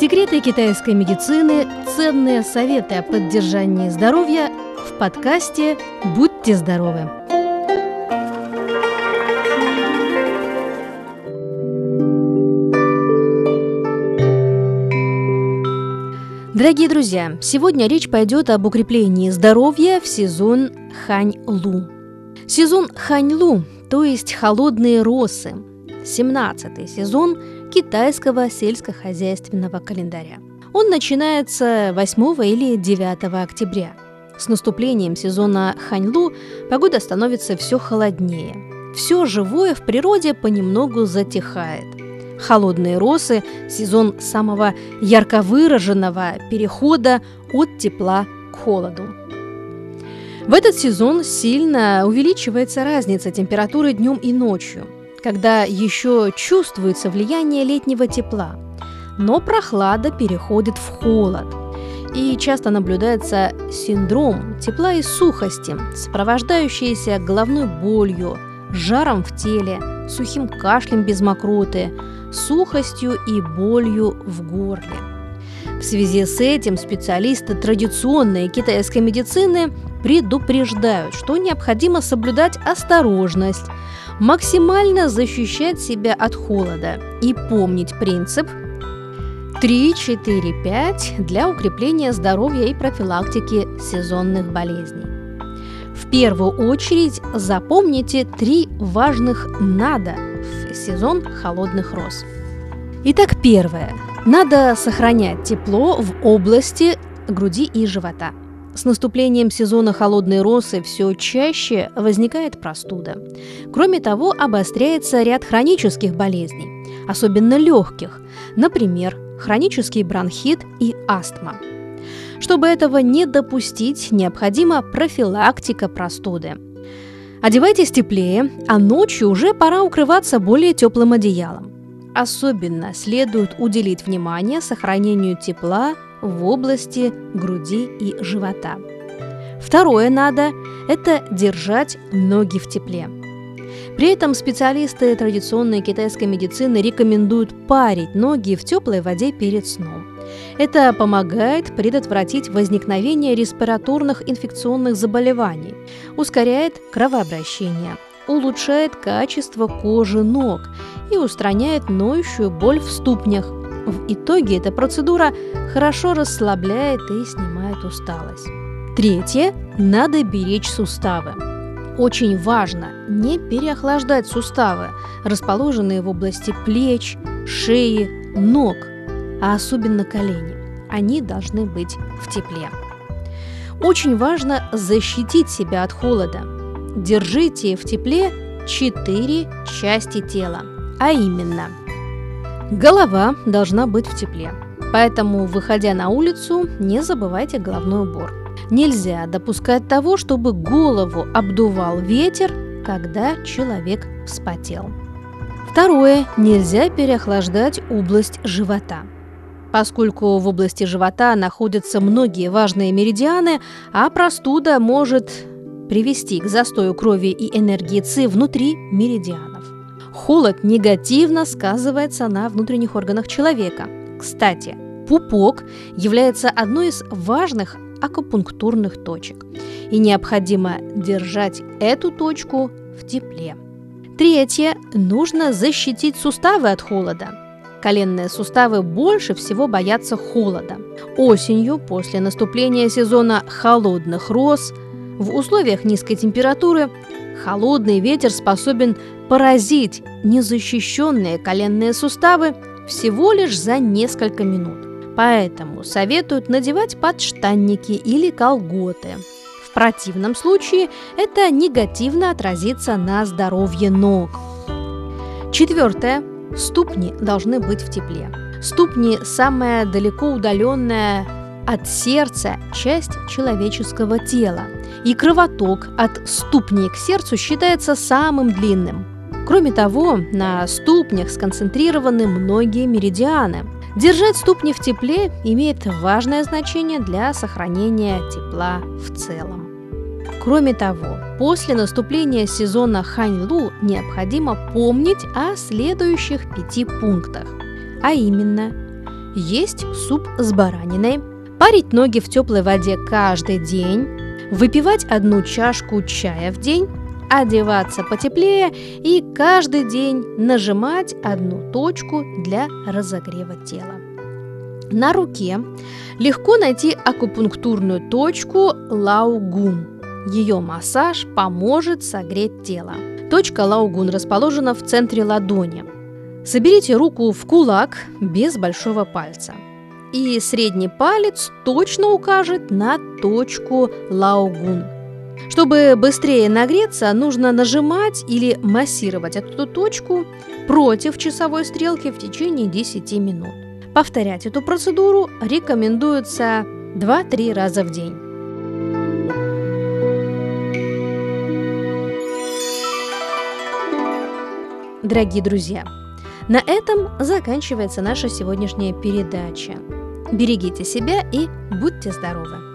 Секреты китайской медицины, ценные советы о поддержании здоровья в подкасте «Будьте здоровы». Дорогие друзья, сегодня речь пойдет об укреплении здоровья в сезон Хань-Лу. Сезон Хань-Лу, то есть холодные росы, 17-й сезон китайского сельскохозяйственного календаря. Он начинается 8 или 9 октября. С наступлением сезона Ханьлу погода становится все холоднее. Все живое в природе понемногу затихает. Холодные росы – сезон самого ярко выраженного перехода от тепла к холоду. В этот сезон сильно увеличивается разница температуры днем и ночью, когда еще чувствуется влияние летнего тепла, но прохлада переходит в холод. И часто наблюдается синдром тепла и сухости, сопровождающийся головной болью, жаром в теле, сухим кашлем без мокроты, сухостью и болью в горле. В связи с этим специалисты традиционной китайской медицины предупреждают, что необходимо соблюдать осторожность, максимально защищать себя от холода и помнить принцип 3-4-5 для укрепления здоровья и профилактики сезонных болезней. В первую очередь запомните три важных «надо» в сезон холодных роз. Итак, первое. Надо сохранять тепло в области груди и живота. С наступлением сезона холодной росы все чаще возникает простуда. Кроме того, обостряется ряд хронических болезней, особенно легких, например, хронический бронхит и астма. Чтобы этого не допустить, необходима профилактика простуды. Одевайтесь теплее, а ночью уже пора укрываться более теплым одеялом. Особенно следует уделить внимание сохранению тепла в области груди и живота. Второе надо – это держать ноги в тепле. При этом специалисты традиционной китайской медицины рекомендуют парить ноги в теплой воде перед сном. Это помогает предотвратить возникновение респираторных инфекционных заболеваний, ускоряет кровообращение, улучшает качество кожи ног и устраняет ноющую боль в ступнях. В итоге эта процедура хорошо расслабляет и снимает усталость. Третье. Надо беречь суставы. Очень важно не переохлаждать суставы, расположенные в области плеч, шеи, ног, а особенно колени. Они должны быть в тепле. Очень важно защитить себя от холода. Держите в тепле четыре части тела, а именно голова должна быть в тепле, поэтому, выходя на улицу, не забывайте головной убор. Нельзя допускать того, чтобы голову обдувал ветер, когда человек вспотел. Второе. Нельзя переохлаждать область живота. Поскольку в области живота находятся многие важные меридианы, а простуда может привести к застою крови и энергии ЦИ внутри меридианов. Холод негативно сказывается на внутренних органах человека. Кстати, пупок является одной из важных акупунктурных точек. И необходимо держать эту точку в тепле. Третье. Нужно защитить суставы от холода. Коленные суставы больше всего боятся холода. Осенью, после наступления сезона холодных роз, в условиях низкой температуры холодный ветер способен поразить незащищенные коленные суставы всего лишь за несколько минут. Поэтому советуют надевать подштанники или колготы. В противном случае это негативно отразится на здоровье ног. Четвертое. Ступни должны быть в тепле. Ступни – самая далеко удаленная от сердца часть человеческого тела, и кровоток от ступни к сердцу считается самым длинным. Кроме того, на ступнях сконцентрированы многие меридианы – Держать ступни в тепле имеет важное значение для сохранения тепла в целом. Кроме того, после наступления сезона Ханьлу необходимо помнить о следующих пяти пунктах, а именно есть суп с бараниной, парить ноги в теплой воде каждый день, выпивать одну чашку чая в день, одеваться потеплее и каждый день нажимать одну точку для разогрева тела. На руке легко найти акупунктурную точку Лаугун. Ее массаж поможет согреть тело. Точка Лаугун расположена в центре ладони. Соберите руку в кулак без большого пальца. И средний палец точно укажет на точку Лаугун. Чтобы быстрее нагреться, нужно нажимать или массировать эту точку против часовой стрелки в течение 10 минут. Повторять эту процедуру рекомендуется 2-3 раза в день. Дорогие друзья, на этом заканчивается наша сегодняшняя передача. Берегите себя и будьте здоровы!